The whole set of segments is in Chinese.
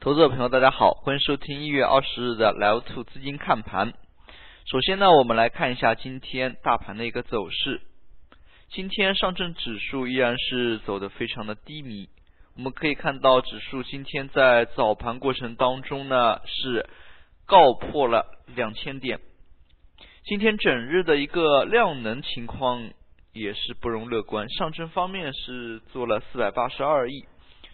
投资者朋友，大家好，欢迎收听一月二十日的 Live Two 资金看盘。首先呢，我们来看一下今天大盘的一个走势。今天上证指数依然是走的非常的低迷。我们可以看到，指数今天在早盘过程当中呢，是告破了两千点。今天整日的一个量能情况也是不容乐观。上证方面是做了四百八十二亿。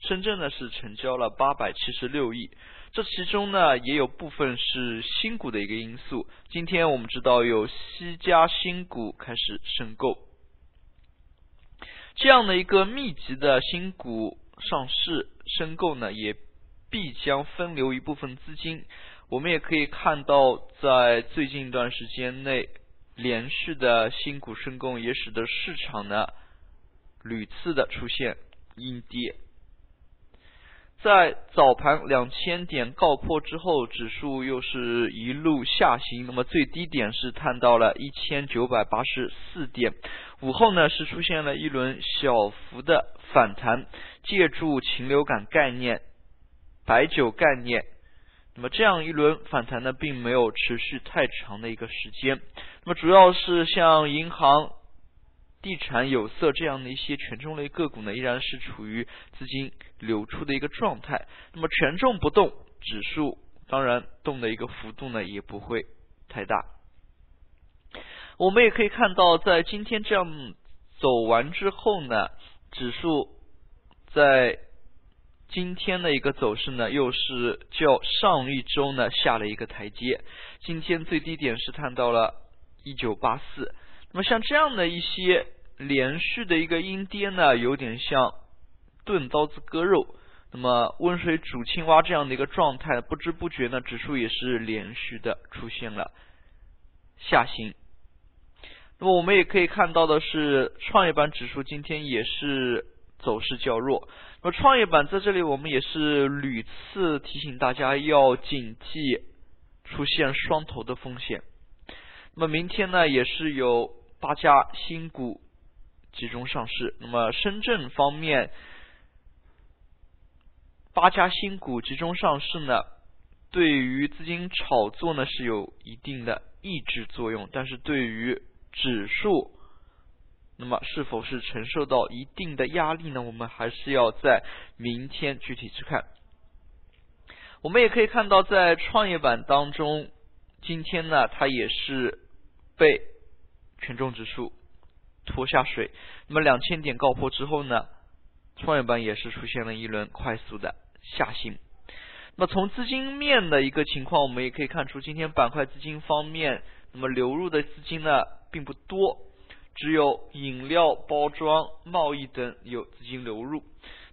深圳呢是成交了八百七十六亿，这其中呢也有部分是新股的一个因素。今天我们知道有西家新股开始申购，这样的一个密集的新股上市申购呢，也必将分流一部分资金。我们也可以看到，在最近一段时间内，连续的新股申购也使得市场呢屡次的出现阴跌。在早盘两千点告破之后，指数又是一路下行，那么最低点是探到了一千九百八十四点。午后呢是出现了一轮小幅的反弹，借助禽流感概念、白酒概念，那么这样一轮反弹呢，并没有持续太长的一个时间。那么主要是像银行。地产、有色这样的一些权重类个股呢，依然是处于资金流出的一个状态。那么权重不动，指数当然动的一个幅度呢也不会太大。我们也可以看到，在今天这样走完之后呢，指数在今天的一个走势呢，又是较上一周呢下了一个台阶。今天最低点是探到了一九八四。那么像这样的一些连续的一个阴跌呢，有点像钝刀子割肉。那么温水煮青蛙这样的一个状态，不知不觉呢，指数也是连续的出现了下行。那么我们也可以看到的是，创业板指数今天也是走势较弱。那么创业板在这里，我们也是屡次提醒大家要警惕出现双头的风险。那么明天呢，也是有。八家新股集中上市。那么深圳方面，八家新股集中上市呢，对于资金炒作呢是有一定的抑制作用。但是对于指数，那么是否是承受到一定的压力呢？我们还是要在明天具体去看。我们也可以看到，在创业板当中，今天呢，它也是被。权重指数拖下水，那么两千点告破之后呢，创业板也是出现了一轮快速的下行。那么从资金面的一个情况，我们也可以看出，今天板块资金方面，那么流入的资金呢并不多，只有饮料、包装、贸易等有资金流入。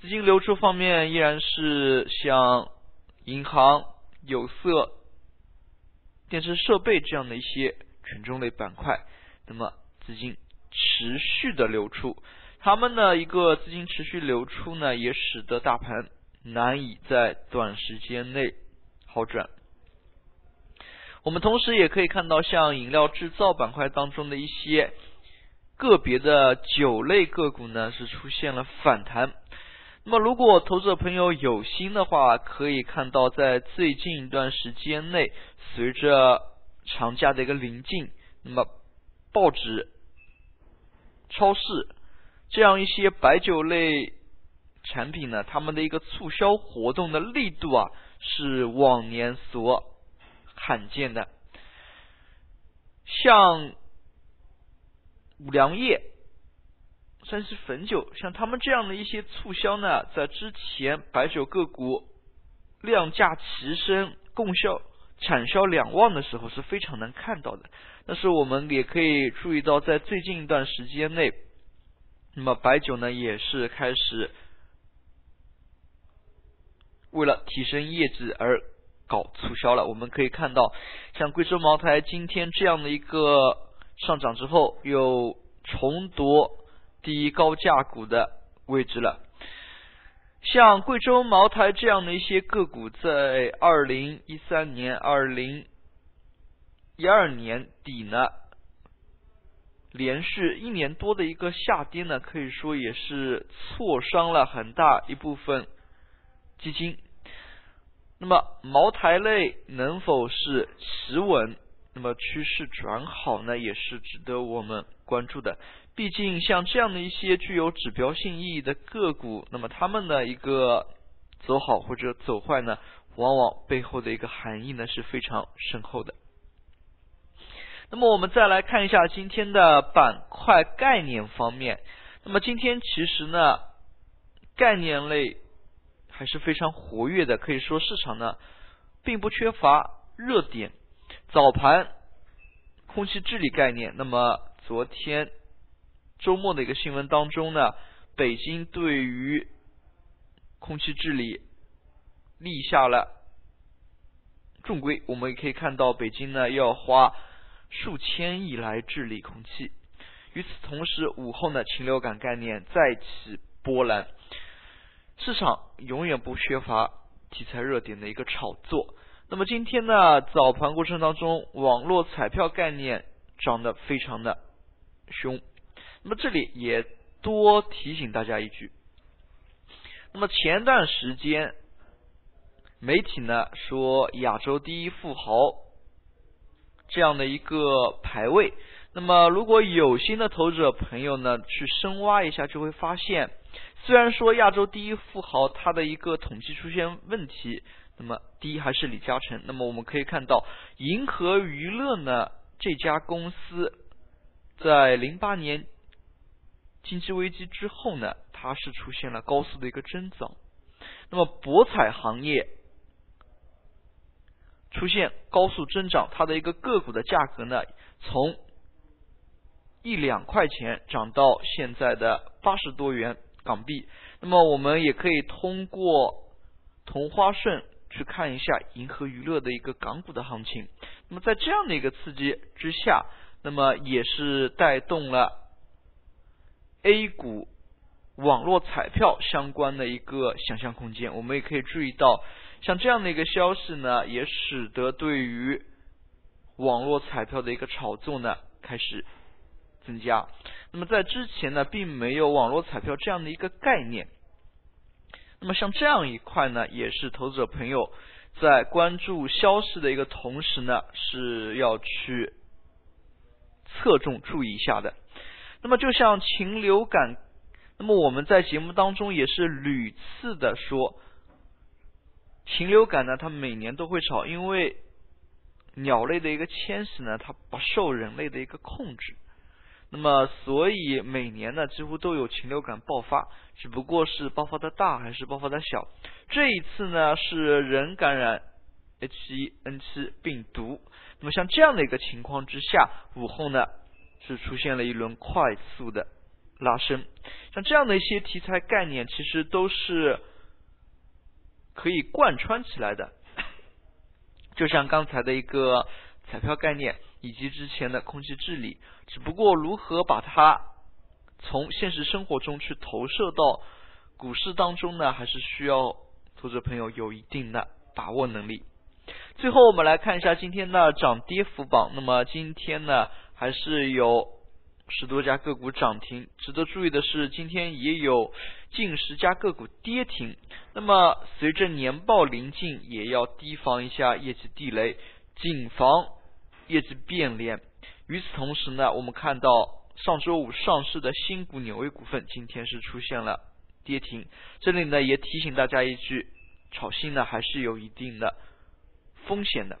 资金流出方面依然是像银行、有色、电子设备这样的一些权重类板块。那么资金持续的流出，他们的一个资金持续流出呢，也使得大盘难以在短时间内好转。我们同时也可以看到，像饮料制造板块当中的一些个别的酒类个股呢，是出现了反弹。那么，如果投资者朋友有心的话，可以看到，在最近一段时间内，随着长假的一个临近，那么。报纸、超市这样一些白酒类产品呢，他们的一个促销活动的力度啊，是往年所罕见的。像五粮液、山西汾酒，像他们这样的一些促销呢，在之前白酒个股量价齐升、供销产销两旺的时候，是非常难看到的。但是我们也可以注意到，在最近一段时间内，那么白酒呢也是开始为了提升业绩而搞促销了。我们可以看到，像贵州茅台今天这样的一个上涨之后，又重夺第一高价股的位置了。像贵州茅台这样的一些个股，在二零一三年、二零。一二年底呢，连续一年多的一个下跌呢，可以说也是挫伤了很大一部分基金。那么茅台类能否是企稳？那么趋势转好呢，也是值得我们关注的。毕竟像这样的一些具有指标性意义的个股，那么他们的一个走好或者走坏呢，往往背后的一个含义呢是非常深厚的。那么我们再来看一下今天的板块概念方面。那么今天其实呢，概念类还是非常活跃的，可以说市场呢并不缺乏热点。早盘空气治理概念，那么昨天周末的一个新闻当中呢，北京对于空气治理立下了重规，我们也可以看到北京呢要花。数千亿来治理空气。与此同时，午后呢，禽流感概念再起波澜，市场永远不缺乏题材热点的一个炒作。那么今天呢，早盘过程当中，网络彩票概念涨得非常的凶。那么这里也多提醒大家一句，那么前段时间媒体呢说亚洲第一富豪。这样的一个排位，那么如果有心的投资者朋友呢，去深挖一下，就会发现，虽然说亚洲第一富豪他的一个统计出现问题，那么第一还是李嘉诚。那么我们可以看到，银河娱乐呢这家公司，在零八年经济危机之后呢，它是出现了高速的一个增长。那么博彩行业。出现高速增长，它的一个个股的价格呢，从一两块钱涨到现在的八十多元港币。那么我们也可以通过同花顺去看一下银河娱乐的一个港股的行情。那么在这样的一个刺激之下，那么也是带动了 A 股网络彩票相关的一个想象空间。我们也可以注意到。像这样的一个消息呢，也使得对于网络彩票的一个炒作呢开始增加。那么在之前呢，并没有网络彩票这样的一个概念。那么像这样一块呢，也是投资者朋友在关注消息的一个同时呢，是要去侧重注意一下的。那么就像禽流感，那么我们在节目当中也是屡次的说。禽流感呢，它每年都会炒，因为鸟类的一个迁徙呢，它不受人类的一个控制，那么所以每年呢，几乎都有禽流感爆发，只不过是爆发的大还是爆发的小。这一次呢，是人感染 H1N7 病毒，那么像这样的一个情况之下，午后呢是出现了一轮快速的拉升，像这样的一些题材概念，其实都是。可以贯穿起来的，就像刚才的一个彩票概念，以及之前的空气治理，只不过如何把它从现实生活中去投射到股市当中呢？还是需要投资朋友有一定的把握能力。最后，我们来看一下今天的涨跌幅榜。那么今天呢，还是有。十多家个股涨停，值得注意的是，今天也有近十家个股跌停。那么，随着年报临近，也要提防一下业绩地雷，谨防业绩变脸。与此同时呢，我们看到上周五上市的新股纽威股份今天是出现了跌停。这里呢，也提醒大家一句，炒新呢还是有一定的风险的。